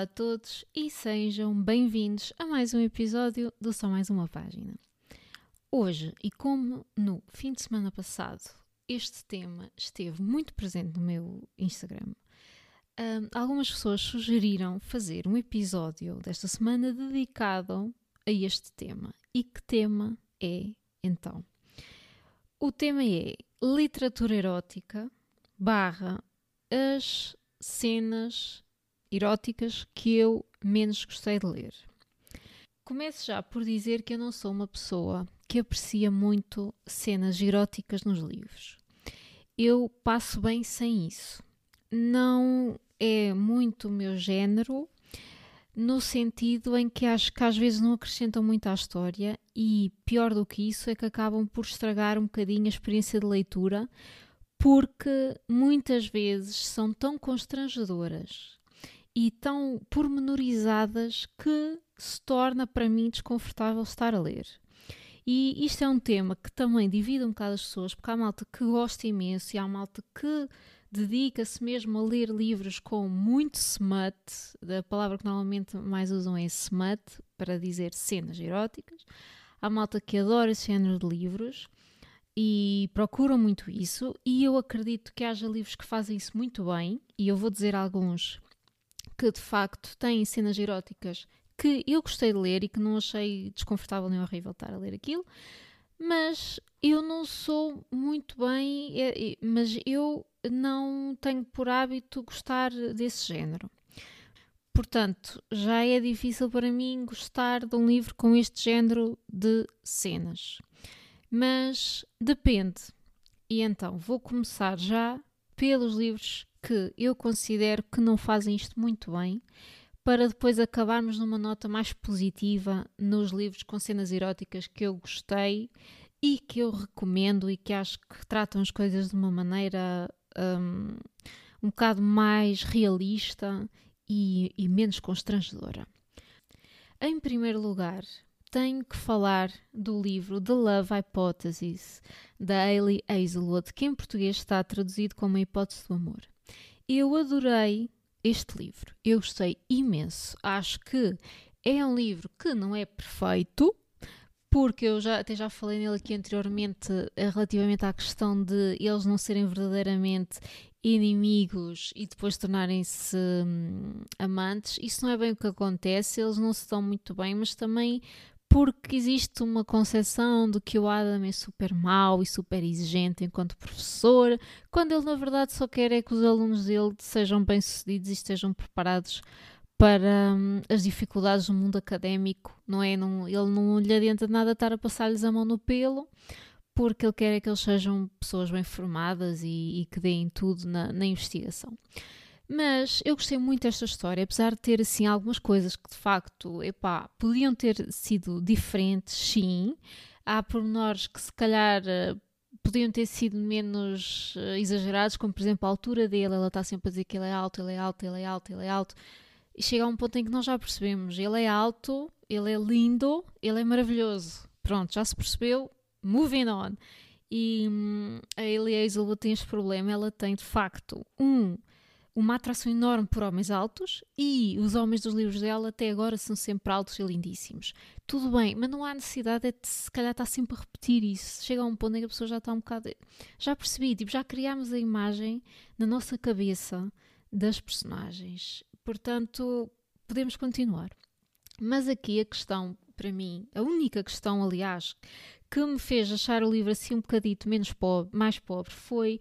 Olá a todos e sejam bem-vindos a mais um episódio do Só Mais Uma Página. Hoje, e como no fim de semana passado, este tema esteve muito presente no meu Instagram, um, algumas pessoas sugeriram fazer um episódio desta semana dedicado a este tema. E que tema é então? O tema é literatura erótica barra as cenas eróticas que eu menos gostei de ler. Começo já por dizer que eu não sou uma pessoa que aprecia muito cenas eróticas nos livros. Eu passo bem sem isso. Não é muito o meu género, no sentido em que acho que às vezes não acrescentam muito à história e pior do que isso é que acabam por estragar um bocadinho a experiência de leitura, porque muitas vezes são tão constrangedoras e tão pormenorizadas que se torna para mim desconfortável estar a ler. E isto é um tema que também divide um bocado as pessoas, porque há malta que gosta imenso e há malta que dedica-se mesmo a ler livros com muito smut, a palavra que normalmente mais usam é smut, para dizer cenas eróticas. Há malta que adora esse género de livros e procuram muito isso, e eu acredito que haja livros que fazem isso muito bem, e eu vou dizer alguns que de facto têm cenas eróticas que eu gostei de ler e que não achei desconfortável nem horrível estar a ler aquilo, mas eu não sou muito bem, é, é, mas eu não tenho por hábito gostar desse género. Portanto, já é difícil para mim gostar de um livro com este género de cenas. Mas depende. E então, vou começar já pelos livros que eu considero que não fazem isto muito bem, para depois acabarmos numa nota mais positiva nos livros com cenas eróticas que eu gostei e que eu recomendo e que acho que tratam as coisas de uma maneira um, um bocado mais realista e, e menos constrangedora. Em primeiro lugar, tenho que falar do livro The Love Hypothesis, da Hayley Hazelwood, que em português está traduzido como a hipótese do amor. Eu adorei este livro, eu gostei imenso. Acho que é um livro que não é perfeito, porque eu já, até já falei nele aqui anteriormente eh, relativamente à questão de eles não serem verdadeiramente inimigos e depois tornarem-se hum, amantes. Isso não é bem o que acontece, eles não se dão muito bem, mas também porque existe uma concepção de que o Adam é super mau e super exigente enquanto professor, quando ele na verdade só quer é que os alunos dele sejam bem-sucedidos e estejam preparados para hum, as dificuldades do mundo académico, não é? Não, ele não lhe adianta nada estar a passar-lhes a mão no pelo, porque ele quer é que eles sejam pessoas bem formadas e, e que deem tudo na, na investigação. Mas eu gostei muito desta história, apesar de ter assim algumas coisas que de facto, epá, podiam ter sido diferentes, sim. Há pormenores que se calhar eh, podiam ter sido menos uh, exagerados, como por exemplo a altura dele, ela está sempre a dizer que ele é alto, ele é alto, ele é alto, ele é alto. E chega a um ponto em que nós já percebemos, ele é alto, ele é lindo, ele é maravilhoso. Pronto, já se percebeu, moving on. E hum, a Ellie Hazelwood tem este problema, ela tem de facto um uma atração enorme por homens altos e os homens dos livros dela até agora são sempre altos e lindíssimos. Tudo bem, mas não há necessidade de se calhar estar sempre a repetir isso. Chega a um ponto em que a pessoa já está um bocado. Já percebi, tipo, já criámos a imagem na nossa cabeça das personagens. Portanto, podemos continuar. Mas aqui a questão, para mim, a única questão, aliás, que me fez achar o livro assim um bocadito menos pobre, mais pobre foi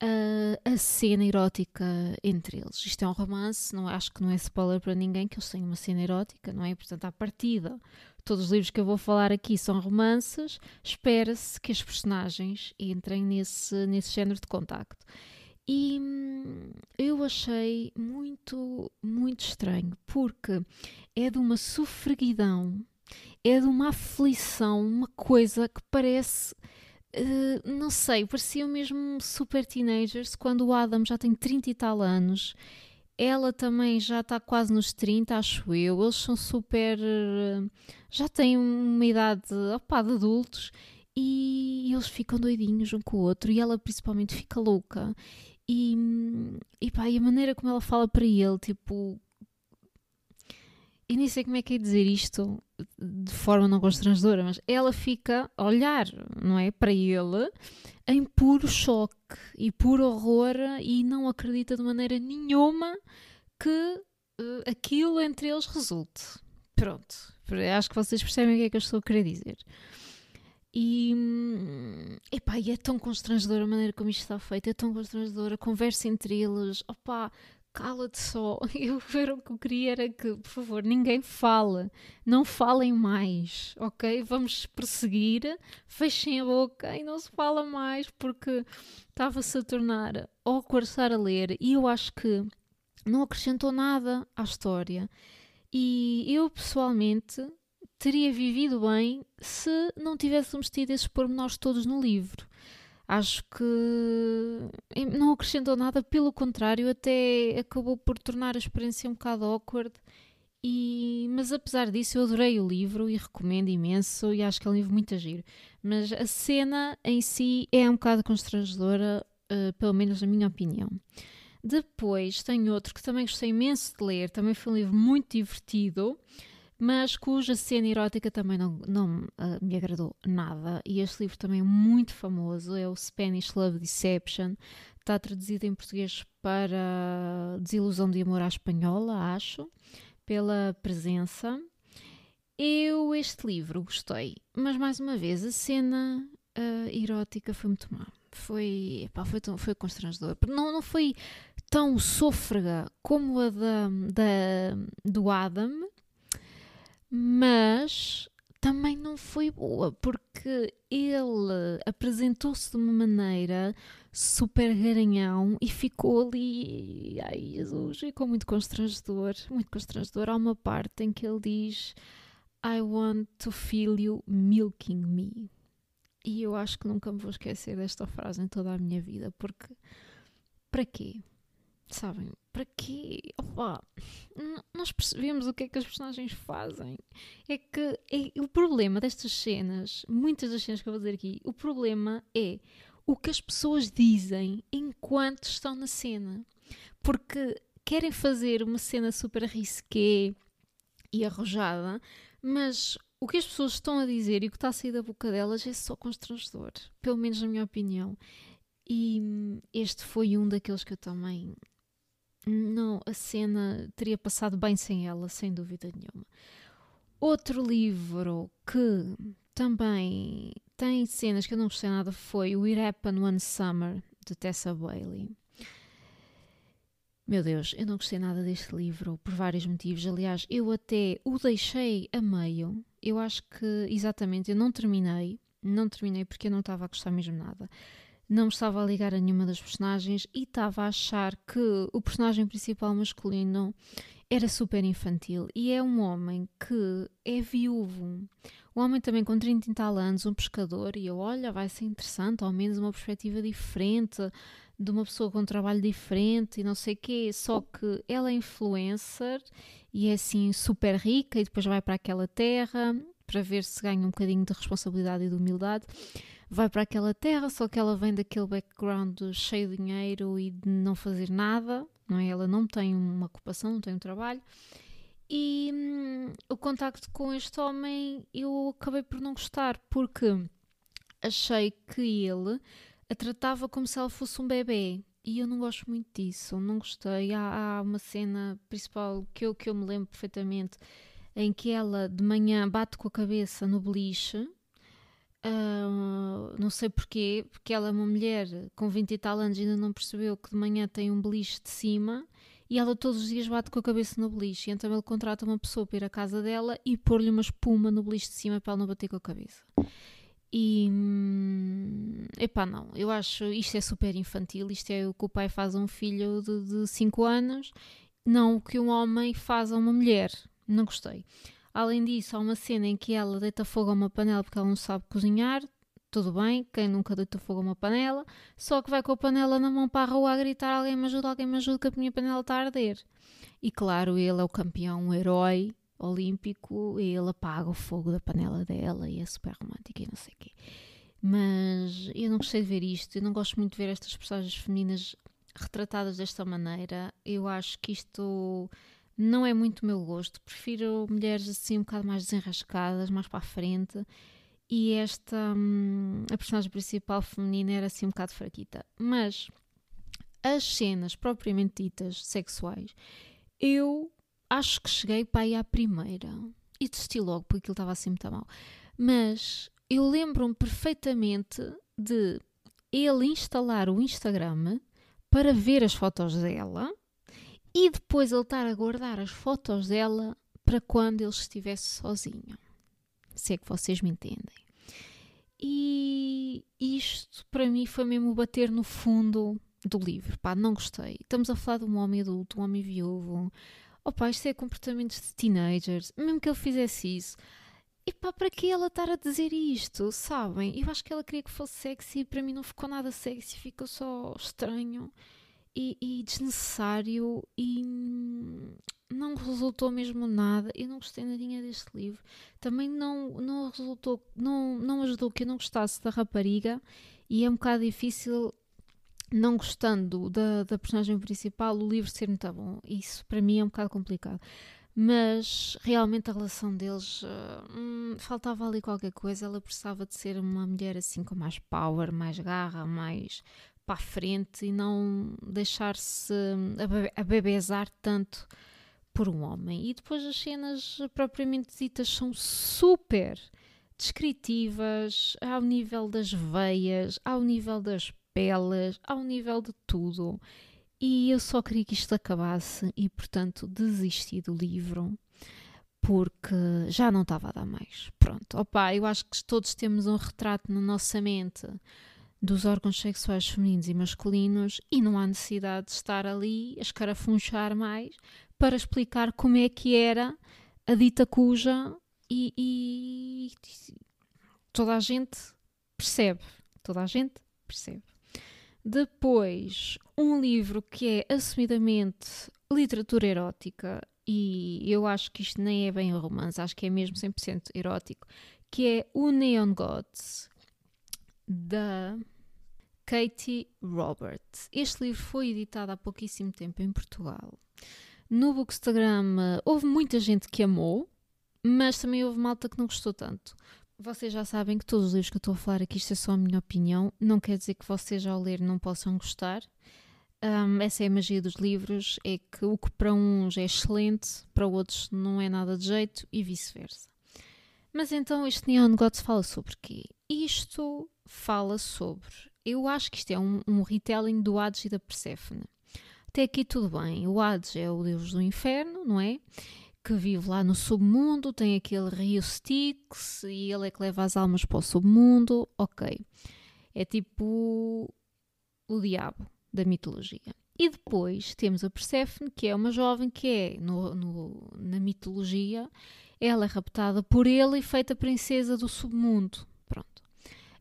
a, a cena erótica entre eles. Isto é um romance, não, acho que não é spoiler para ninguém que eles têm uma cena erótica, não é? Portanto, à partida, todos os livros que eu vou falar aqui são romances, espera-se que as personagens entrem nesse, nesse género de contacto. E hum, eu achei muito, muito estranho, porque é de uma sofreguidão, é de uma aflição, uma coisa que parece eh, não sei, pareciam mesmo super teenagers quando o Adam já tem 30 e tal anos. Ela também já está quase nos 30, acho eu. Eles são super. Uh, já têm uma idade opa, de adultos e eles ficam doidinhos um com o outro e ela principalmente fica louca. E, e, pá, e a maneira como ela fala para ele, tipo, e nem sei como é que é dizer isto de forma não constrangedora, mas ela fica a olhar, não é? Para ele em puro choque e puro horror e não acredita de maneira nenhuma que uh, aquilo entre eles resulte. Pronto. Acho que vocês percebem o que é que eu estou a querer dizer. E, hum, epá, e é tão constrangedora a maneira como isto está feito, é tão constrangedora a conversa entre eles. Opá, cala-te só. Eu ver o que eu queria era que, por favor, ninguém fale. Não falem mais, ok? Vamos perseguir, fechem a boca e não se fala mais porque estava-se a tornar awkward estar a ler e eu acho que não acrescentou nada à história. E eu pessoalmente teria vivido bem se não tivéssemos tido esses pormenores todos no livro. Acho que não acrescentou nada, pelo contrário, até acabou por tornar a experiência um bocado awkward. E, mas apesar disso, eu adorei o livro e recomendo imenso. E acho que é um livro muito agir. Mas a cena em si é um bocado constrangedora, uh, pelo menos na minha opinião. Depois tenho outro que também gostei imenso de ler, também foi um livro muito divertido, mas cuja cena erótica também não, não uh, me agradou nada. E este livro também é muito famoso, é o Spanish Love Deception. Está traduzido em português para Desilusão de Amor à Espanhola, acho, pela presença. Eu, este livro, gostei, mas mais uma vez, a cena uh, erótica foi muito má. Foi, epá, foi, tão, foi constrangedor. Não, não foi tão sôfrega como a da, da, do Adam, mas também não foi boa, porque ele apresentou-se de uma maneira super garanhão e ficou ali, ai Jesus, ficou muito constrangedor, muito constrangedor. Há uma parte em que ele diz I want to feel you milking me. E eu acho que nunca me vou esquecer desta frase em toda a minha vida, porque para quê? Sabem? Para quê? Opa, nós percebemos o que é que as personagens fazem. É que é, o problema destas cenas, muitas das cenas que eu vou dizer aqui, o problema é o que as pessoas dizem enquanto estão na cena. Porque querem fazer uma cena super risqué e arrojada, mas o que as pessoas estão a dizer e o que está a sair da boca delas é só constrangedor, pelo menos na minha opinião. E este foi um daqueles que eu também não, a cena teria passado bem sem ela, sem dúvida nenhuma. Outro livro que também tem cenas que eu não gostei nada foi o It Happened One Summer, de Tessa Bailey. Meu Deus, eu não gostei nada deste livro por vários motivos. Aliás, eu até o deixei a meio. Eu acho que, exatamente, eu não terminei. Não terminei porque eu não estava a gostar mesmo nada não estava a ligar a nenhuma das personagens e estava a achar que o personagem principal masculino era super infantil e é um homem que é viúvo. Um homem também com 30 e tal anos, um pescador, e eu, olha, vai ser interessante, ao menos uma perspectiva diferente, de uma pessoa com um trabalho diferente e não sei o quê. Só que ela é influencer e é assim super rica e depois vai para aquela terra para ver se ganha um bocadinho de responsabilidade e de humildade vai para aquela terra, só que ela vem daquele background cheio de dinheiro e de não fazer nada, não é? Ela não tem uma ocupação, não tem um trabalho. E hum, o contacto com este homem eu acabei por não gostar, porque achei que ele a tratava como se ela fosse um bebê. E eu não gosto muito disso, não gostei. Há, há uma cena principal que eu, que eu me lembro perfeitamente em que ela de manhã bate com a cabeça no beliche Uh, não sei porquê, porque ela é uma mulher com 20 e tal anos e ainda não percebeu que de manhã tem um beliche de cima e ela todos os dias bate com a cabeça no beliche. Então ele contrata uma pessoa para ir à casa dela e pôr-lhe uma espuma no beliche de cima para ela não bater com a cabeça. E hum, epá, não, eu acho isto é super infantil. Isto é o que o pai faz a um filho de 5 anos, não o que um homem faz a uma mulher. Não gostei. Além disso, há uma cena em que ela deita fogo a uma panela porque ela não sabe cozinhar. Tudo bem, quem nunca deita fogo a uma panela, só que vai com a panela na mão para a rua a gritar: Alguém me ajuda, alguém me ajuda, que a minha panela está a arder. E claro, ele é o campeão, um herói olímpico, e ele apaga o fogo da panela dela e é super romântico e não sei o quê. Mas eu não gostei de ver isto, eu não gosto muito de ver estas personagens femininas retratadas desta maneira. Eu acho que isto não é muito o meu gosto. Prefiro mulheres assim um bocado mais desenrascadas, mais para a frente. E esta, hum, a personagem principal feminina era assim um bocado fraquita. Mas as cenas propriamente ditas sexuais, eu acho que cheguei para aí à primeira e desisti logo porque aquilo estava assim muito mal. Mas eu lembro-me perfeitamente de ele instalar o Instagram para ver as fotos dela e depois ele estar a guardar as fotos dela para quando ele estivesse sozinho. Se é que vocês me entendem. E isto para mim foi mesmo bater no fundo do livro. Pá, não gostei. Estamos a falar de um homem adulto, um homem viúvo. Opa, isto é comportamentos de teenagers. Mesmo que ele fizesse isso. E pá, para que ela estar a dizer isto, sabem? Eu acho que ela queria que fosse sexy e para mim não ficou nada sexy, ficou só estranho e, e desnecessário e não resultou mesmo nada. Eu não gostei nadinha deste livro. Também não, não resultou, não, não ajudou que eu não gostasse da rapariga e é um bocado difícil não gostando da, da personagem principal, o livro ser muito bom. Isso para mim é um bocado complicado. Mas realmente a relação deles uh, hum, faltava ali qualquer coisa. Ela precisava de ser uma mulher assim com mais power, mais garra, mais para a frente e não deixar-se hum, abebezar tanto por um homem. E depois as cenas propriamente ditas são super descritivas ao nível das veias, ao nível das peles, ao nível de tudo. E eu só queria que isto acabasse e, portanto, desisti do livro porque já não estava a dar mais. Pronto, opa, eu acho que todos temos um retrato na nossa mente dos órgãos sexuais femininos e masculinos e não há necessidade de estar ali a escarafunchar mais para explicar como é que era a dita cuja e, e toda a gente percebe. Toda a gente percebe. Depois, um livro que é assumidamente literatura erótica, e eu acho que isto nem é bem romance, acho que é mesmo 100% erótico, que é O Neon Gods, da Katie Roberts. Este livro foi editado há pouquíssimo tempo em Portugal. No Bookstagram houve muita gente que amou, mas também houve malta que não gostou tanto. Vocês já sabem que todos os livros que eu estou a falar aqui, isto é só a minha opinião, não quer dizer que vocês ao ler não possam gostar. Um, essa é a magia dos livros, é que o que para uns é excelente, para outros não é nada de jeito e vice-versa. Mas então este Neon Gods fala sobre quê? Isto fala sobre, eu acho que isto é um, um retelling do Hades e da Perséfone. Até aqui tudo bem, o Hades é o deus do inferno, não é? que vive lá no submundo, tem aquele rio Styx e ele é que leva as almas para o submundo. Ok. É tipo o diabo da mitologia. E depois temos a Perséfone, que é uma jovem que é, no, no, na mitologia, ela é raptada por ele e feita princesa do submundo.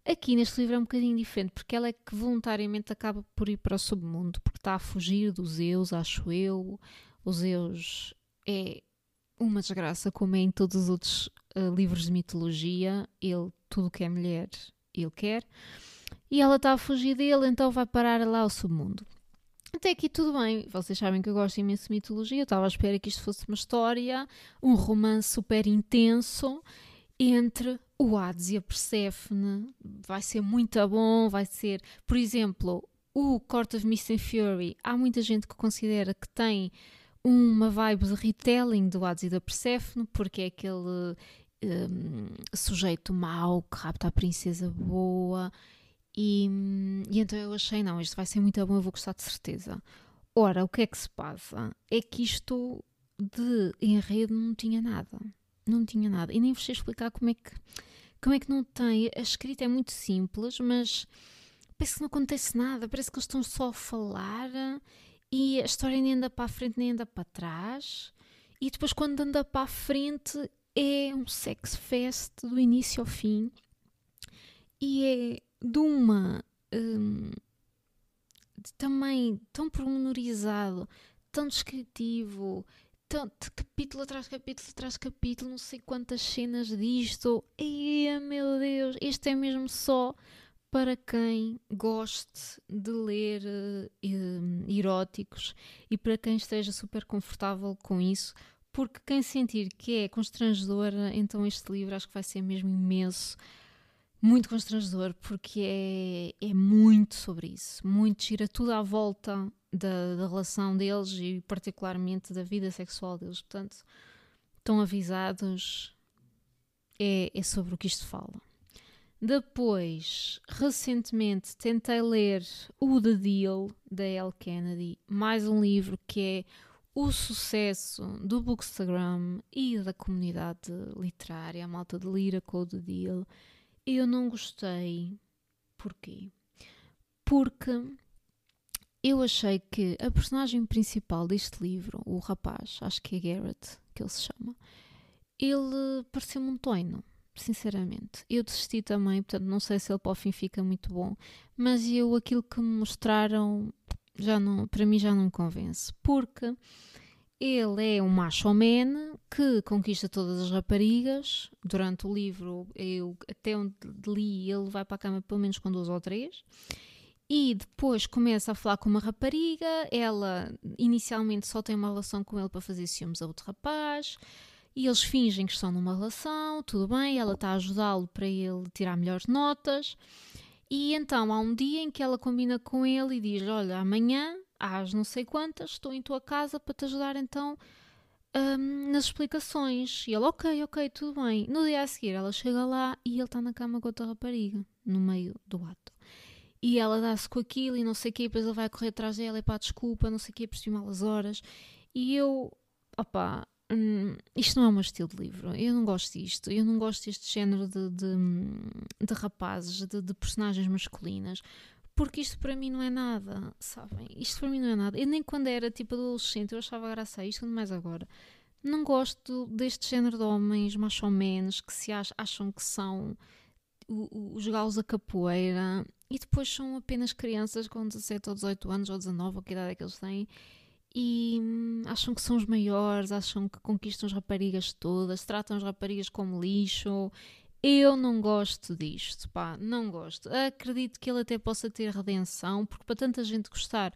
Aqui neste livro é um bocadinho diferente, porque ela é que voluntariamente acaba por ir para o submundo, porque está a fugir dos Zeus, acho eu. Os Zeus é uma desgraça, como é em todos os outros uh, livros de mitologia. Ele, tudo que é mulher, ele quer. E ela está a fugir dele, então vai parar lá ao submundo. Até aqui tudo bem. Vocês sabem que eu gosto imenso de mitologia. Eu estava à espera que isto fosse uma história, um romance super intenso entre o Hades e a Persephone. Vai ser muito bom, vai ser... Por exemplo, o Court of Mist and Fury. Há muita gente que considera que tem uma vibe de retelling do Hades e da Persephone, porque é aquele um, sujeito mau que rapta a princesa boa. E, e, então eu achei, não, isto vai ser muito bom, eu vou gostar de certeza. Ora, o que é que se passa? É que isto de enredo não tinha nada. Não tinha nada. E nem vos sei explicar como é que, como é que não tem. A escrita é muito simples, mas parece que não acontece nada. Parece que eles estão só a falar e a história nem anda para a frente nem anda para trás. E depois, quando anda para a frente, é um sex fest do início ao fim. E é de uma. Um, de também tão pormenorizado, tão descritivo, de capítulo atrás capítulo atrás capítulo, não sei quantas cenas disto. E meu Deus, este é mesmo só para quem goste de ler uh, eróticos e para quem esteja super confortável com isso, porque quem sentir que é constrangedor, então este livro acho que vai ser mesmo imenso, muito constrangedor, porque é, é muito sobre isso, muito gira tudo à volta da, da relação deles e particularmente da vida sexual deles. Portanto, estão avisados, é, é sobre o que isto fala. Depois, recentemente, tentei ler o The Deal, da Elle Kennedy, mais um livro que é o sucesso do Bookstagram e da comunidade literária, a malta de Lira com o The Deal. Eu não gostei. Porquê? Porque eu achei que a personagem principal deste livro, o rapaz, acho que é Garrett, que ele se chama, ele pareceu-me um toino sinceramente. Eu desisti também, portanto, não sei se ele para o fim fica muito bom, mas eu aquilo que me mostraram já não, para mim já não me convence, porque ele é um macho man que conquista todas as raparigas. Durante o livro, eu até onde li, ele vai para a cama pelo menos com duas ou três. E depois começa a falar com uma rapariga. Ela inicialmente só tem uma relação com ele para fazer ciúmes a outro rapaz e eles fingem que estão numa relação, tudo bem, ela está a ajudá-lo para ele tirar melhores notas. E então há um dia em que ela combina com ele e diz: Olha, amanhã, às não sei quantas, estou em tua casa para te ajudar então um, nas explicações. E ele, ok, ok, tudo bem. No dia a seguir, ela chega lá e ele está na cama com outra rapariga, no meio do ato. E ela dá-se com aquilo e não sei o quê, depois ele vai correr atrás dela e pá, desculpa, não sei o quê, por cima as horas. E eu, opá, Hum, isto não é o meu estilo de livro. Eu não gosto disto. Eu não gosto deste género de, de, de rapazes, de, de, personagens masculinas. Porque isto para mim não é nada, sabem? Isto para mim não é nada. Eu nem quando era tipo adolescente eu achava graça a isto, quando mais agora. Não gosto deste género de homens macho menos que se acham que são os galos da capoeira e depois são apenas crianças com 17 ou 18 anos ou 19, ou que idade é que eles têm e hum, acham que são os maiores, acham que conquistam as raparigas todas, tratam as raparigas como lixo. Eu não gosto disto, pá, não gosto. Acredito que ele até possa ter redenção, porque para tanta gente gostar,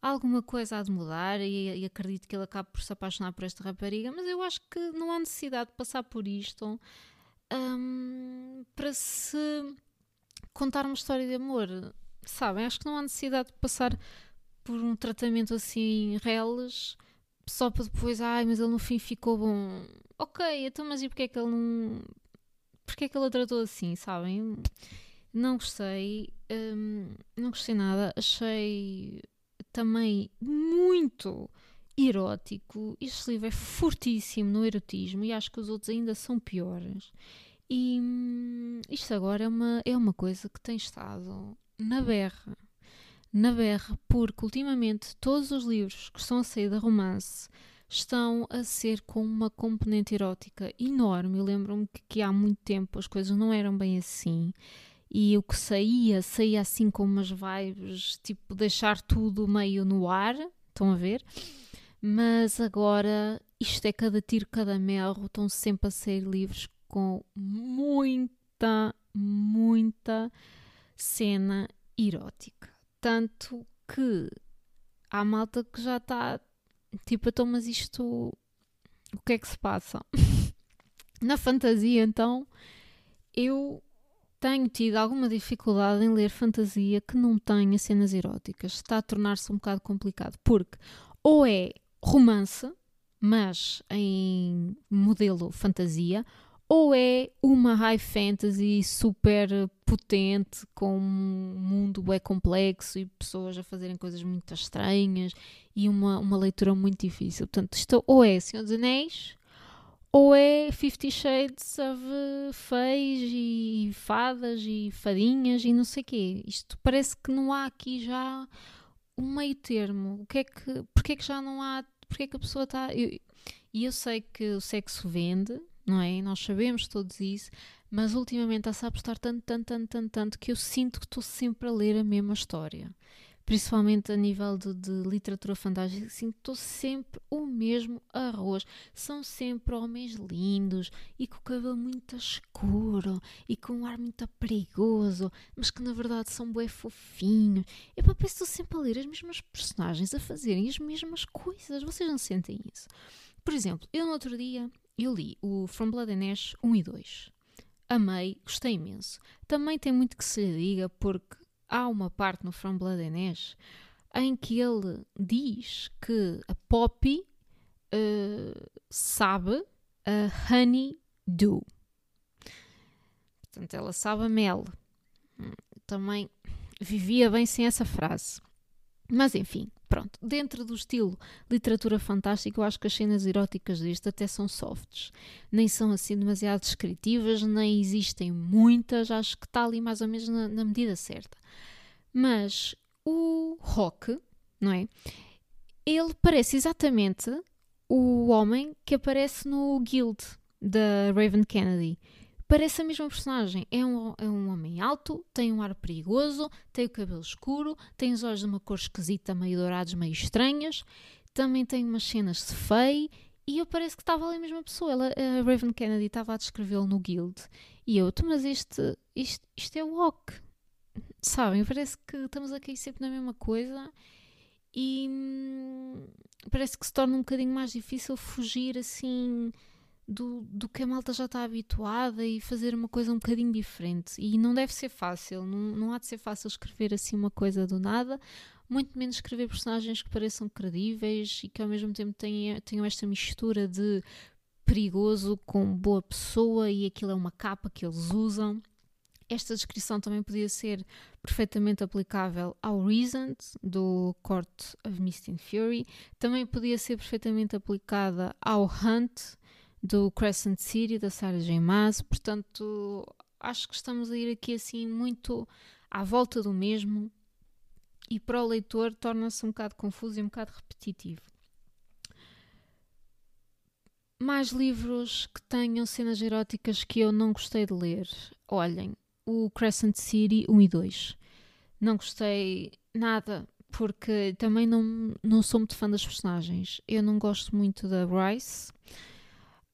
alguma coisa há de mudar e, e acredito que ele acabe por se apaixonar por esta rapariga, mas eu acho que não há necessidade de passar por isto um, para se contar uma história de amor. Sabem? Acho que não há necessidade de passar por um tratamento assim, reles, só para depois, ai, mas ele no fim ficou bom. Ok, então, mas e porque é que ele não. Porque é que ele a tratou assim, sabem? Não gostei, hum, não gostei nada, achei também muito erótico. Este livro é fortíssimo no erotismo e acho que os outros ainda são piores. E hum, isto agora é uma, é uma coisa que tem estado na berra na berra, porque ultimamente todos os livros que estão a sair da romance estão a ser com uma componente erótica enorme. Lembro-me que, que, há muito tempo as coisas não eram bem assim. E o que saía, saía assim com umas vibes, tipo deixar tudo meio no ar, estão a ver? Mas agora isto é cada tiro, cada merro, estão sempre a sair livros com muita, muita cena erótica. Tanto que há malta que já está tipo, então, mas isto o que é que se passa? Na fantasia, então, eu tenho tido alguma dificuldade em ler fantasia que não tenha cenas eróticas. Está a tornar-se um bocado complicado, porque ou é romance, mas em modelo fantasia, ou é uma high fantasy super potente, com um mundo é complexo e pessoas a fazerem coisas muito estranhas e uma, uma leitura muito difícil. Portanto, isto ou é Senhor dos Anéis ou é Fifty Shades of Feis e fadas e fadinhas e não sei o quê. Isto parece que não há aqui já um meio termo. O que é que, porque é que já não há, porque é que a pessoa está... E eu, eu sei que o sexo vende, não é? Nós sabemos todos isso, mas ultimamente está-se a apostar tanto, tanto, tanto, tanto, tanto que eu sinto que estou sempre a ler a mesma história. principalmente a nível de, de literatura fantástica, sinto sempre o mesmo arroz. São sempre homens lindos e com o cabelo muito escuro e com um ar muito perigoso, mas que na verdade são bué fofinhos. E parece que estou sempre a ler as mesmas personagens a fazerem as mesmas coisas. Vocês não sentem isso? Por exemplo, eu no outro dia eu li o From Blood and Ash 1 e 2. Amei, gostei imenso. Também tem muito que se lhe diga porque há uma parte no From Blood and Ash em que ele diz que a Poppy uh, sabe a honey do. Portanto, ela sabe a mel. Também vivia bem sem essa frase. Mas enfim, pronto. Dentro do estilo literatura fantástica, eu acho que as cenas eróticas deste até são softs. Nem são assim demasiado descritivas, nem existem muitas. Acho que está ali mais ou menos na, na medida certa. Mas o Rock, não é? Ele parece exatamente o homem que aparece no Guild da Raven Kennedy. Parece a mesma personagem. É um, é um homem alto, tem um ar perigoso, tem o cabelo escuro, tem os olhos de uma cor esquisita, meio dourados, meio estranhas. Também tem umas cenas de feio. E eu parece que estava ali a mesma pessoa. Ela, a Raven Kennedy estava a descrevê-lo no Guild. E eu, mas este, isto, isto é o Rock. Sabem, parece que estamos a cair sempre na mesma coisa e hum, parece que se torna um bocadinho mais difícil fugir assim do, do que a malta já está habituada e fazer uma coisa um bocadinho diferente. E não deve ser fácil, não, não há de ser fácil escrever assim uma coisa do nada, muito menos escrever personagens que pareçam credíveis e que ao mesmo tempo tenham, tenham esta mistura de perigoso com boa pessoa e aquilo é uma capa que eles usam. Esta descrição também podia ser perfeitamente aplicável ao Recent, do Court of Mist and Fury. Também podia ser perfeitamente aplicada ao Hunt, do Crescent City, da Sarah J. Maas. Portanto, acho que estamos a ir aqui assim muito à volta do mesmo e para o leitor torna-se um bocado confuso e um bocado repetitivo. Mais livros que tenham cenas eróticas que eu não gostei de ler. Olhem, o Crescent City 1 e 2. Não gostei nada, porque também não, não sou muito fã das personagens. Eu não gosto muito da Bryce.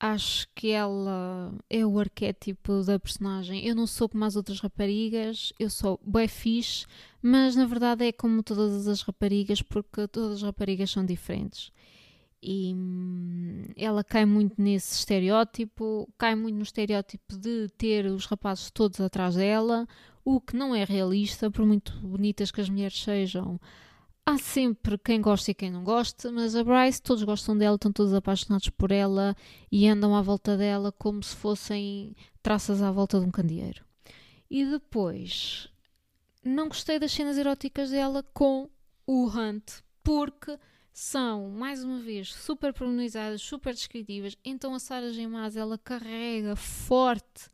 Acho que ela é o arquétipo da personagem. Eu não sou como as outras raparigas, eu sou bué fixe, mas na verdade é como todas as raparigas, porque todas as raparigas são diferentes e hum, ela cai muito nesse estereótipo, cai muito no estereótipo de ter os rapazes todos atrás dela, o que não é realista, por muito bonitas que as mulheres sejam. Há sempre quem gosta e quem não gosta, mas a Bryce, todos gostam dela, estão todos apaixonados por ela e andam à volta dela como se fossem traças à volta de um candeeiro. E depois, não gostei das cenas eróticas dela com o Hunt, porque são, mais uma vez, super pormenorizadas, super descritivas. Então a Sarah J. Maas, ela carrega forte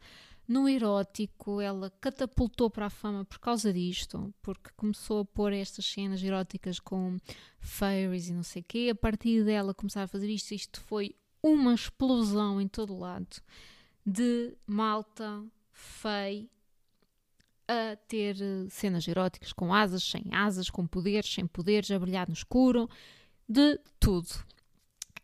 no erótico, ela catapultou para a fama por causa disto, porque começou a pôr estas cenas eróticas com fairies e não sei o quê. A partir dela começar a fazer isto, isto foi uma explosão em todo lado de malta, fei, a ter cenas eróticas com asas, sem asas, com poderes, sem poderes, a brilhar no escuro de tudo.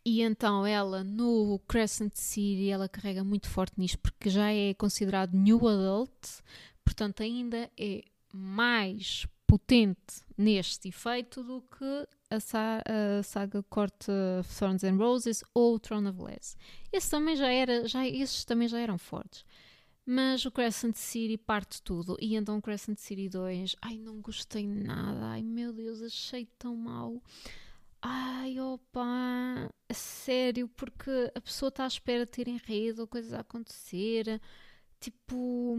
E então ela no Crescent City ela carrega muito forte nisto porque já é considerado new adult, portanto ainda é mais potente neste efeito do que a, sa a saga Court of Thorns and Roses ou Throne of Glass. Esse também já era, já, esses também já eram fortes. Mas o Crescent City parte tudo. E então o Crescent City 2, ai não gostei nada, ai meu Deus, achei tão mal ai opa, sério, porque a pessoa está à espera de ter enredo ou coisas a acontecer. Tipo,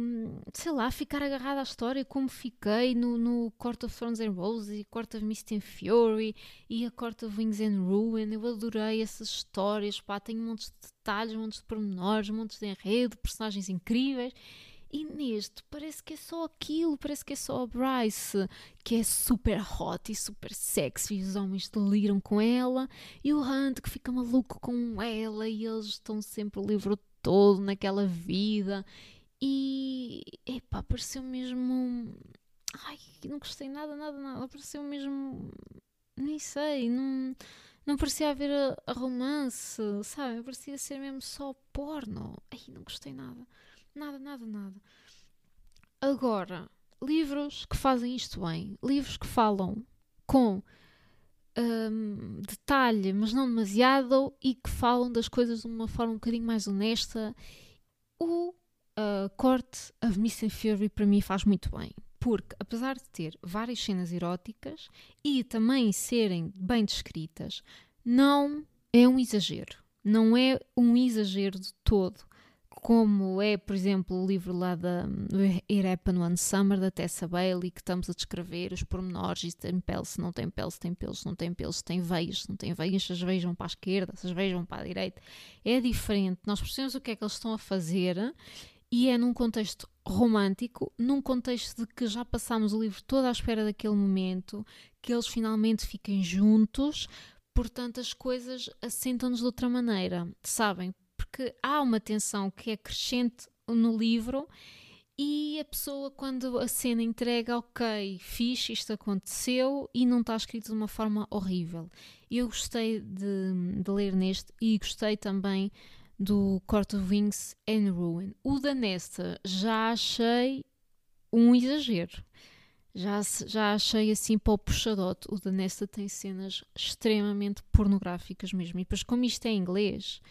sei lá, ficar agarrada à história como fiquei no, no Court of Thrones and Roses e Court of Mist and Fury e a Court of Wings and Ruin. Eu adorei essas histórias, pá, tem montes de detalhes, montes de pormenores, montes de enredo, personagens incríveis. E neste parece que é só aquilo, parece que é só a Bryce, que é super hot e super sexy, e os homens deliram com ela, e o Hunt que fica maluco com ela, e eles estão sempre o livro todo naquela vida. E epá, pareceu mesmo. ai, não gostei nada, nada, nada. Pareceu mesmo, nem sei, não, não parecia haver a, romance, sabe? Parecia ser mesmo só porno. Ai, não gostei nada, nada, nada, nada. Agora, livros que fazem isto bem, livros que falam com um, detalhe, mas não demasiado, e que falam das coisas de uma forma um bocadinho mais honesta. O uh, corte of Missing Fury para mim faz muito bem. Porque, apesar de ter várias cenas eróticas e também serem bem descritas, não é um exagero. Não é um exagero de todo como é, por exemplo, o livro lá da It Happened One Summer, da Tessa Bailey, que estamos a descrever os pormenores, e tem pele, se não tem pele, se tem pelos, se não tem pelos, se tem veias, se não tem veias, se as vejam para a esquerda, se as vejam para a direita. É diferente, nós percebemos o que é que eles estão a fazer e é num contexto romântico, num contexto de que já passámos o livro todo à espera daquele momento, que eles finalmente fiquem juntos, portanto as coisas assentam-nos de outra maneira, sabem? Porque há uma tensão que é crescente no livro e a pessoa, quando a cena entrega, ok, fixe, isto aconteceu e não está escrito de uma forma horrível. Eu gostei de, de ler neste e gostei também do Court of Wings and Ruin. O da Nesta já achei um exagero. Já, já achei assim para o puxadote. O da Nesta tem cenas extremamente pornográficas mesmo. E depois, como isto é em inglês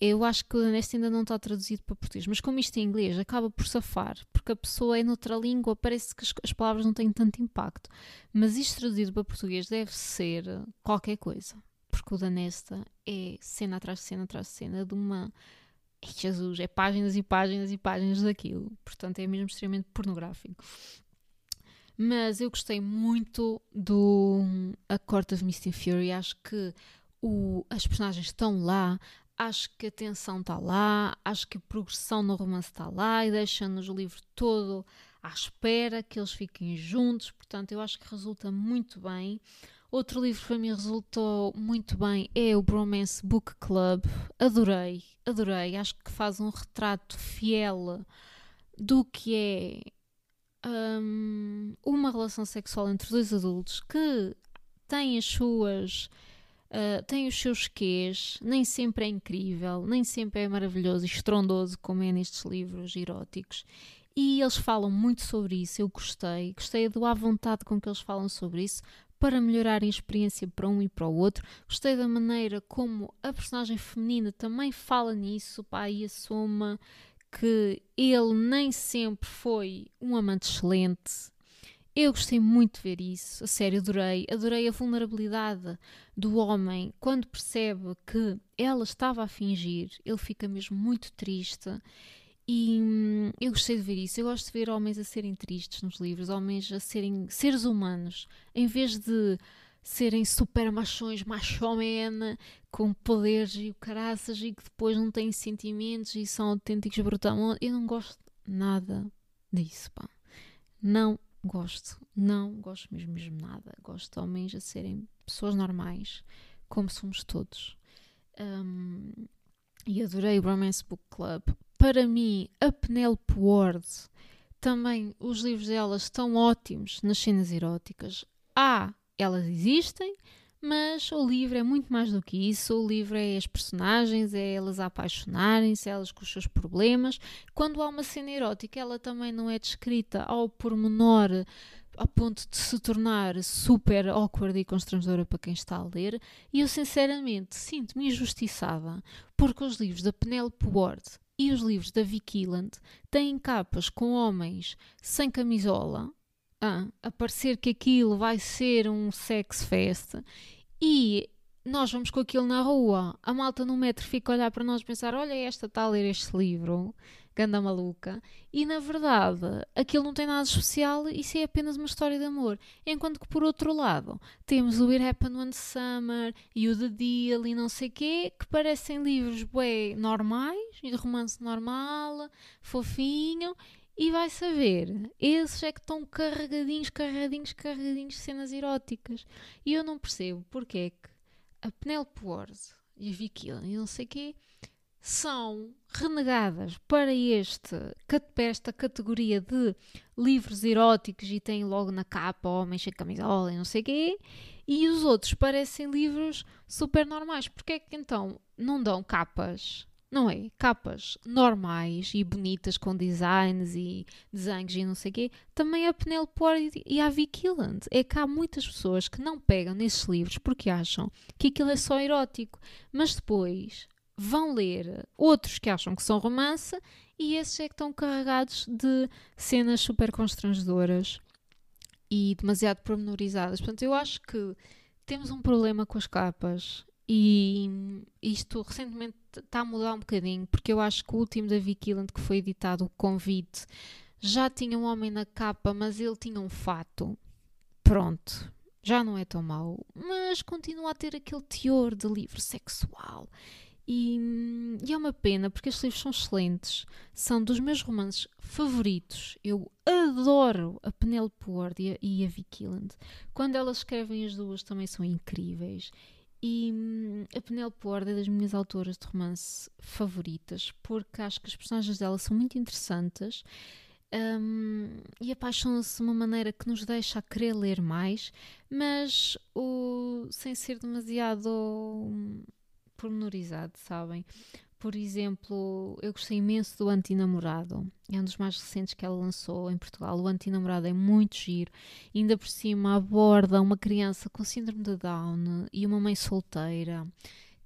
eu acho que o Neste ainda não está traduzido para português, mas como isto é em inglês, acaba por safar, porque a pessoa é noutra língua, parece que as, as palavras não têm tanto impacto. Mas isto traduzido para português deve ser qualquer coisa, porque o da Nesta é cena atrás de cena atrás de cena de uma. Jesus, é páginas e páginas e páginas daquilo, portanto é mesmo extremamente pornográfico. Mas eu gostei muito do A Court of Misty Fury, acho que o, as personagens estão lá, acho que a tensão está lá, acho que a progressão no romance está lá e deixa-nos o livro todo à espera que eles fiquem juntos, portanto, eu acho que resulta muito bem. Outro livro que para mim resultou muito bem é o Bromance Book Club. Adorei, adorei. Acho que faz um retrato fiel do que é um, uma relação sexual entre dois adultos que têm as suas Uh, tem os seus quês, nem sempre é incrível, nem sempre é maravilhoso e estrondoso como é nestes livros eróticos. E eles falam muito sobre isso, eu gostei, gostei do à vontade com que eles falam sobre isso para melhorar a experiência para um e para o outro. Gostei da maneira como a personagem feminina também fala nisso, pá, e assuma que ele nem sempre foi um amante excelente, eu gostei muito de ver isso, a sério, adorei. Adorei a vulnerabilidade do homem quando percebe que ela estava a fingir, ele fica mesmo muito triste. E hum, eu gostei de ver isso. Eu gosto de ver homens a serem tristes nos livros, homens a serem seres humanos, em vez de serem super machões, macho man, com poderes e caraças e que depois não têm sentimentos e são autênticos brutão. Eu não gosto nada disso, pá. Não gosto, não gosto mesmo, mesmo nada. Gosto de homens a serem pessoas normais, como somos todos. Um, e adorei o Romance Book Club. Para mim, a Penelope Ward, também os livros dela estão ótimos nas cenas eróticas. Há, elas existem, mas o livro é muito mais do que isso. O livro é as personagens, é elas apaixonarem-se, elas com os seus problemas. Quando há uma cena erótica, ela também não é descrita ao pormenor a ponto de se tornar super awkward e constrangedora para quem está a ler. E eu, sinceramente, sinto-me injustiçada porque os livros da Penelope Ward e os livros da Vicky Land têm capas com homens sem camisola ah, a parecer que aquilo vai ser um sex fest e nós vamos com aquilo na rua, a malta no metro fica a olhar para nós e pensar: olha, esta está a ler este livro, ganda maluca, e na verdade aquilo não tem nada especial, isso é apenas uma história de amor. Enquanto que por outro lado temos o It Happened One Summer e o The Deal e não sei quê, que parecem livros bué normais, de romance normal, fofinho, e vai saber, esses é que estão carregadinhos, carregadinhos, carregadinhos de cenas eróticas. E eu não percebo porque é que a Penelope Ward e a Vicky e não sei o quê são renegadas para, este, esta categoria de livros eróticos e têm logo na capa homens sem camisola e não sei o quê, e os outros parecem livros super normais. Porque é que então não dão capas não é? Capas normais e bonitas com designs e desenhos e não sei o quê, também a Penelope Ward e a Vicky Land. É que há muitas pessoas que não pegam nesses livros porque acham que aquilo é só erótico, mas depois vão ler outros que acham que são romance e esses é que estão carregados de cenas super constrangedoras e demasiado pormenorizadas. Portanto, eu acho que temos um problema com as capas e isto recentemente está a mudar um bocadinho, porque eu acho que o último da Vicky Land que foi editado, o Convite, já tinha um homem na capa, mas ele tinha um fato. Pronto, já não é tão mau, mas continua a ter aquele teor de livro sexual. E, e, é uma pena porque estes livros são excelentes, são dos meus romances favoritos. Eu adoro a Penelope Ward e a, e Land. Quando elas escrevem as duas também são incríveis. E hum, a Penelope Ward é das minhas autoras de romance favoritas, porque acho que as personagens dela são muito interessantes um, e apaixonam-se de uma maneira que nos deixa a querer ler mais, mas o, sem ser demasiado hum, pormenorizado, sabem? Por exemplo, eu gostei imenso do Antinamorado. É um dos mais recentes que ela lançou em Portugal. O Antinamorado é muito giro. Ainda por cima aborda uma criança com síndrome de Down e uma mãe solteira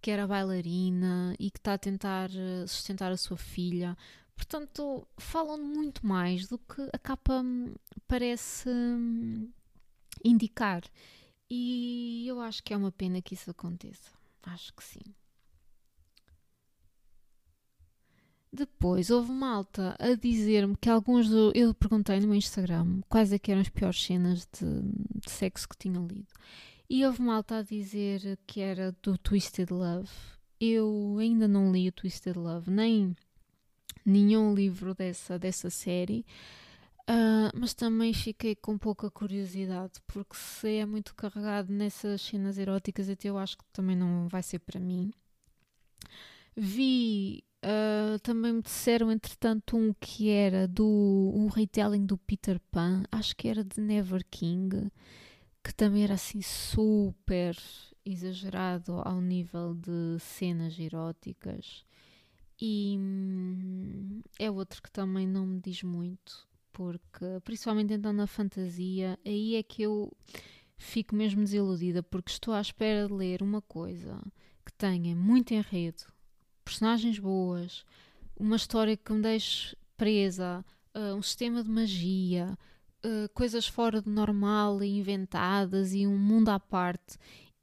que era bailarina e que está a tentar eh, sustentar a sua filha. Portanto, falam muito mais do que a capa hum, parece hum, indicar. E eu acho que é uma pena que isso aconteça. Acho que sim. Depois houve malta a dizer-me que alguns do. Eu perguntei no meu Instagram quais é eram as piores cenas de, de sexo que tinham lido. E houve malta a dizer que era do Twisted Love. Eu ainda não li o Twisted Love, nem nenhum livro dessa, dessa série. Uh, mas também fiquei com pouca curiosidade, porque se é muito carregado nessas cenas eróticas, até eu acho que também não vai ser para mim. Vi Uh, também me disseram, entretanto, um que era do um retelling do Peter Pan, acho que era de Never King, que também era assim super exagerado ao nível de cenas eróticas. E hum, é outro que também não me diz muito, porque principalmente então na fantasia, aí é que eu fico mesmo desiludida, porque estou à espera de ler uma coisa que tenha muito enredo personagens boas, uma história que me deixe presa, uh, um sistema de magia, uh, coisas fora do normal e inventadas e um mundo à parte.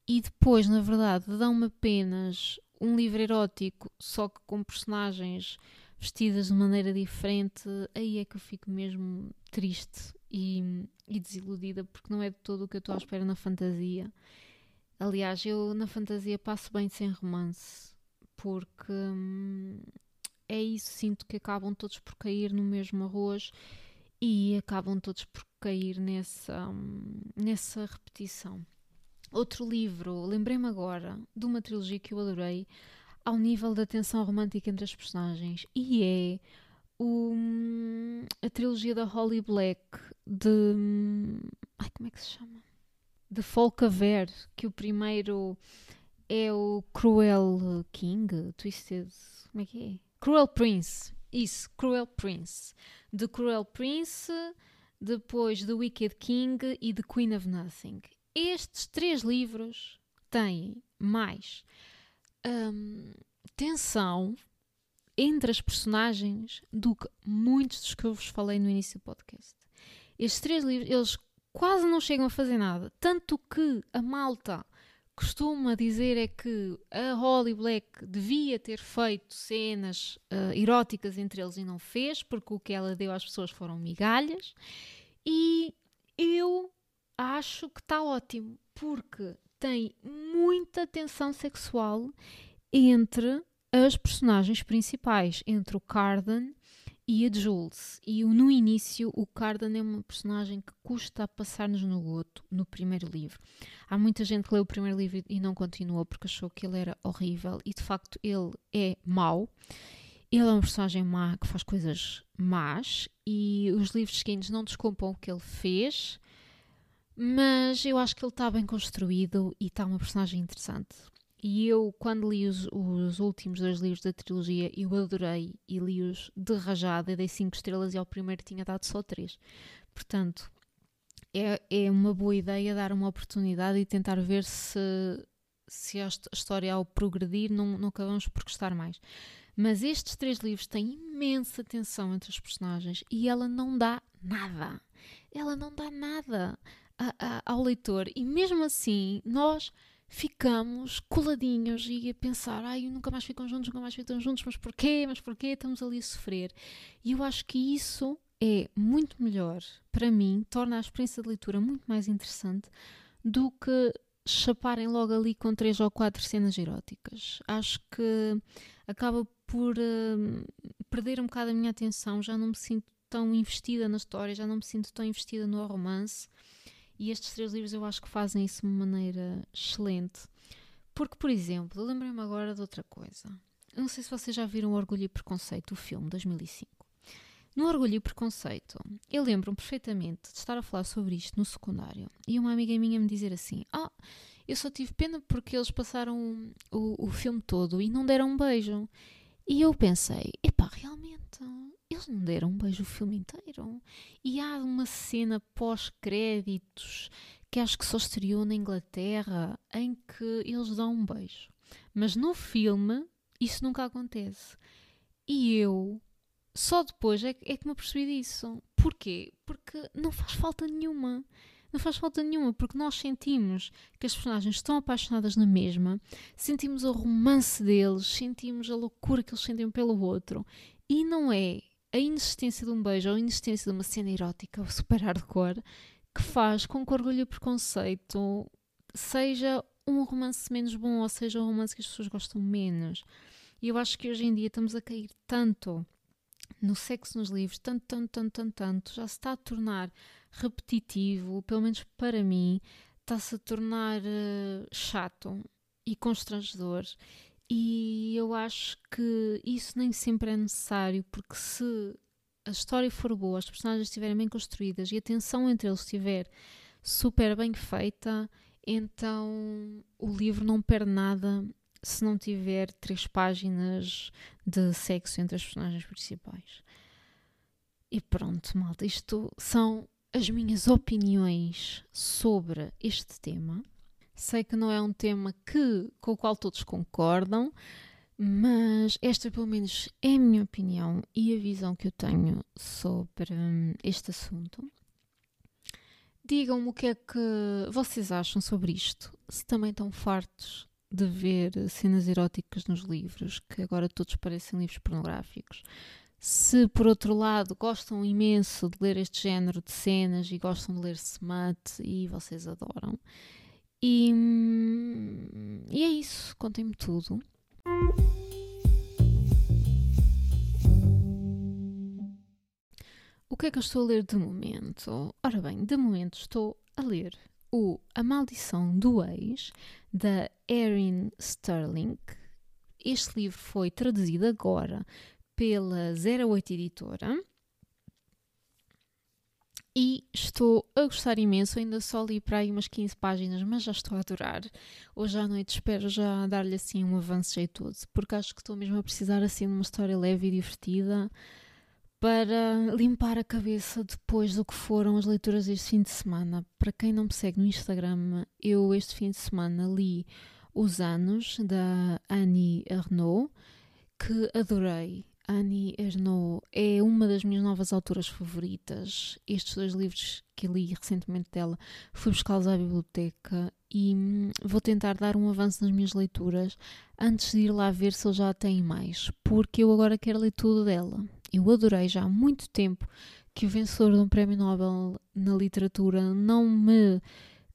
E depois, na verdade, dão-me apenas um livro erótico, só que com personagens vestidas de maneira diferente, aí é que eu fico mesmo triste e, e desiludida, porque não é de todo o que eu estou à espera na fantasia. Aliás, eu na fantasia passo bem sem romance porque hum, é isso, sinto que acabam todos por cair no mesmo arroz e acabam todos por cair nessa, hum, nessa repetição. Outro livro, lembrei-me agora de uma trilogia que eu adorei ao nível da tensão romântica entre as personagens e é o, hum, a trilogia da Holly Black de. Hum, ai, como é que se chama? De Folcaver, que o primeiro é o Cruel King, Twisted. Como é que é? Cruel Prince. Isso, Cruel Prince. The Cruel Prince, depois The Wicked King e The Queen of Nothing. Estes três livros têm mais um, tensão entre as personagens do que muitos dos que eu vos falei no início do podcast. Estes três livros, eles quase não chegam a fazer nada. Tanto que a malta costuma dizer é que a Holly Black devia ter feito cenas uh, eróticas entre eles e não fez, porque o que ela deu às pessoas foram migalhas. E eu acho que está ótimo, porque tem muita tensão sexual entre as personagens principais, entre o Cardan e a Jules. E no início, o Cardan é uma personagem que custa a passar-nos no goto no primeiro livro. Há muita gente que leu o primeiro livro e não continuou porque achou que ele era horrível, e de facto ele é mau. ele é uma personagem má que faz coisas más e os livros seguintes não desculpam o que ele fez, mas eu acho que ele está bem construído e está uma personagem interessante. E eu, quando li os, os, últimos dois livros da trilogia, eu adorei e li-os de rajada. Dei 5 estrelas e ao primeiro tinha dado só 3. Portanto, é, é uma boa ideia dar uma oportunidade e tentar ver se, se a história, ao progredir, não, não acabamos por gostar mais. Mas estes três livros têm imensa tensão entre os personagens e ela não dá nada. Ela não dá nada a, a, ao leitor. E mesmo assim, nós ficamos coladinhos e a pensar, ai, nunca mais ficam juntos, nunca mais ficam juntos, mas porquê? Mas porquê? Estamos ali a sofrer. E eu acho que isso é muito melhor, para mim, torna a experiência de leitura muito mais interessante do que chaparem logo ali com três ou quatro cenas eróticas. Acho que acaba por uh, perder um bocado a minha atenção, já não me sinto tão investida na história, já não me sinto tão investida no romance e estes três livros eu acho que fazem isso de uma maneira excelente. Porque, por exemplo, lembrei-me agora de outra coisa. Eu não sei se vocês já viram Orgulho e Preconceito, o filme, 2005. No Orgulho e Preconceito, eu lembro-me perfeitamente de estar a falar sobre isto no secundário e uma amiga minha me dizer assim: Ah, eu só tive pena porque eles passaram o, o filme todo e não deram um beijo. E eu pensei: epá, realmente, eles não deram um beijo o filme inteiro. E há uma cena pós-créditos que acho que só estreou na Inglaterra em que eles dão um beijo. Mas no filme isso nunca acontece. E eu só depois é, é que me apercebi disso. Porquê? Porque não faz falta nenhuma. Não faz falta nenhuma, porque nós sentimos que as personagens estão apaixonadas na mesma, sentimos o romance deles, sentimos a loucura que eles sentem pelo outro. E não é a inexistência de um beijo ou a inexistência de uma cena erótica super hardcore que faz com que orgulho e preconceito seja um romance menos bom ou seja um romance que as pessoas gostam menos. E eu acho que hoje em dia estamos a cair tanto no sexo nos livros, tanto, tanto, tanto, tanto, tanto, já se está a tornar repetitivo, pelo menos para mim, está-se a tornar uh, chato e constrangedor. E eu acho que isso nem sempre é necessário, porque se a história for boa, as personagens estiverem bem construídas e a tensão entre eles estiver super bem feita, então o livro não perde nada se não tiver três páginas de sexo entre as personagens principais. E pronto, malta, isto são as minhas opiniões sobre este tema. Sei que não é um tema que, com o qual todos concordam, mas esta, pelo menos, é a minha opinião e a visão que eu tenho sobre hum, este assunto. Digam-me o que é que vocês acham sobre isto. Se também estão fartos de ver cenas eróticas nos livros, que agora todos parecem livros pornográficos. Se, por outro lado, gostam imenso de ler este género de cenas e gostam de ler smut e vocês adoram. E, e é isso, contem-me tudo. O que é que eu estou a ler de momento? Ora bem, de momento estou a ler o A Maldição do Ex, da Erin Sterling. Este livro foi traduzido agora pela 08 Editora e estou a gostar imenso. Ainda só li para aí umas 15 páginas, mas já estou a adorar. Hoje à noite espero já dar-lhe assim um avanço jeitoso, porque acho que estou mesmo a precisar assim de uma história leve e divertida para limpar a cabeça depois do que foram as leituras deste fim de semana. Para quem não me segue no Instagram, eu este fim de semana li Os Anos da Annie Ernaux, que adorei Annie Ernaux é uma das minhas novas autoras favoritas. Estes dois livros que li recentemente dela fui buscá-los à biblioteca e hum, vou tentar dar um avanço nas minhas leituras antes de ir lá ver se eles já têm mais, porque eu agora quero ler tudo dela. Eu adorei já há muito tempo que o vencedor de um prémio Nobel na literatura não me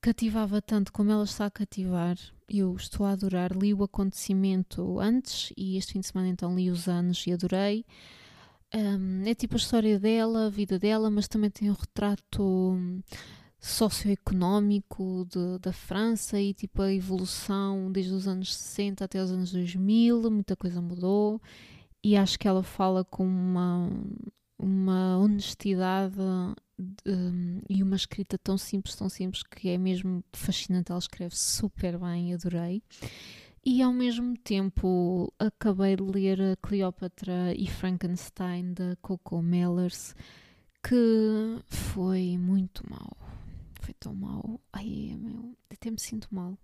cativava tanto como ela está a cativar. Eu estou a adorar. Li o acontecimento antes e este fim de semana então li os anos e adorei. Um, é tipo a história dela, a vida dela, mas também tem um retrato socioeconómico de, da França e tipo a evolução desde os anos 60 até os anos 2000, muita coisa mudou e acho que ela fala com uma, uma honestidade um, e uma escrita tão simples, tão simples, que é mesmo fascinante. Ela escreve super bem, adorei. E ao mesmo tempo acabei de ler Cleópatra e Frankenstein da Coco Mellers, que foi muito mal. Foi tão mal. Ai, meu, até me sinto mal.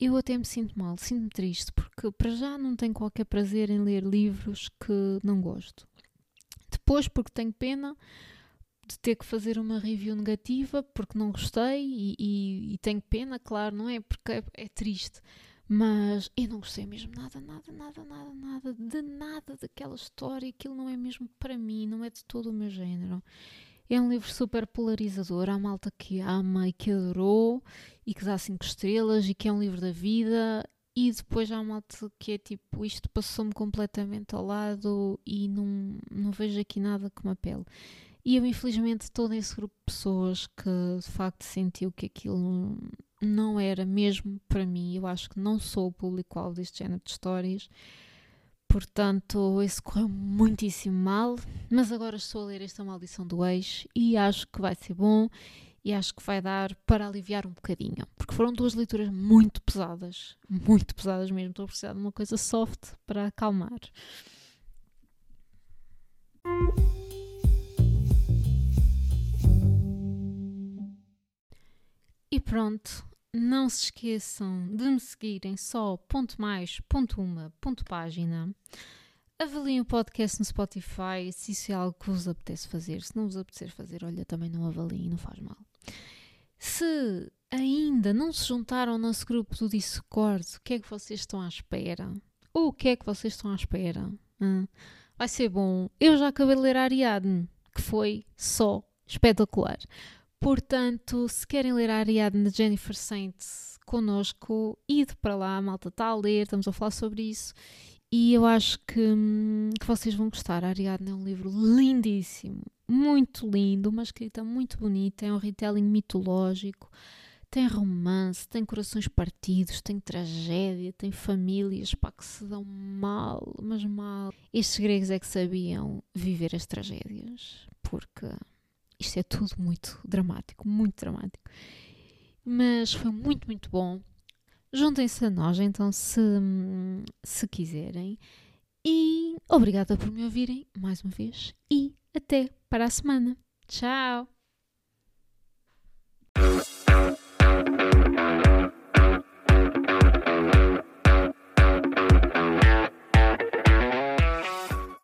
Eu até me sinto mal, sinto-me triste, porque para já não tenho qualquer prazer em ler livros que não gosto. Depois, porque tenho pena de ter que fazer uma review negativa, porque não gostei e, e, e tenho pena, claro, não é? Porque é, é triste. Mas eu não gostei mesmo nada, nada, nada, nada, nada, de nada daquela história. Aquilo não é mesmo para mim, não é de todo o meu género. É um livro super polarizador. Há malta que ama e que adorou e que dá cinco estrelas e que é um livro da vida. E depois há malta que é tipo, isto passou-me completamente ao lado e não, não vejo aqui nada que me apele. E eu, infelizmente, estou nesse grupo de pessoas que de facto sentiu que aquilo não era mesmo para mim. Eu acho que não sou o público-alvo deste género de histórias. Portanto, esse correu muitíssimo mal. Mas agora estou a ler esta Maldição do Ex e acho que vai ser bom e acho que vai dar para aliviar um bocadinho. Porque foram duas leituras muito pesadas. Muito pesadas mesmo. Estou a precisar de uma coisa soft para acalmar. E pronto, não se esqueçam de me seguirem só ponto mais, ponto uma, ponto página. Avaliem o podcast no Spotify se isso é algo que vos apetece fazer. Se não vos apetecer fazer, olha, também não avaliem, não faz mal. Se ainda não se juntaram ao nosso grupo do Discord, o que é que vocês estão à espera? Ou o que é que vocês estão à espera? Hum, vai ser bom. Eu já acabei de ler a Ariadne, que foi só espetacular. Portanto, se querem ler a Ariadne de Jennifer Saint connosco, ide para lá, a malta está a ler, estamos a falar sobre isso. E eu acho que, hum, que vocês vão gostar. A Ariadne é um livro lindíssimo, muito lindo, uma escrita muito bonita, é um retelling mitológico, tem romance, tem corações partidos, tem tragédia, tem famílias pá, que se dão mal, mas mal. Estes gregos é que sabiam viver as tragédias, porque isto é tudo muito dramático, muito dramático. Mas foi muito, muito bom. Juntem-se a nós, então, se, se quiserem. E obrigada por me ouvirem mais uma vez. E até para a semana. Tchau!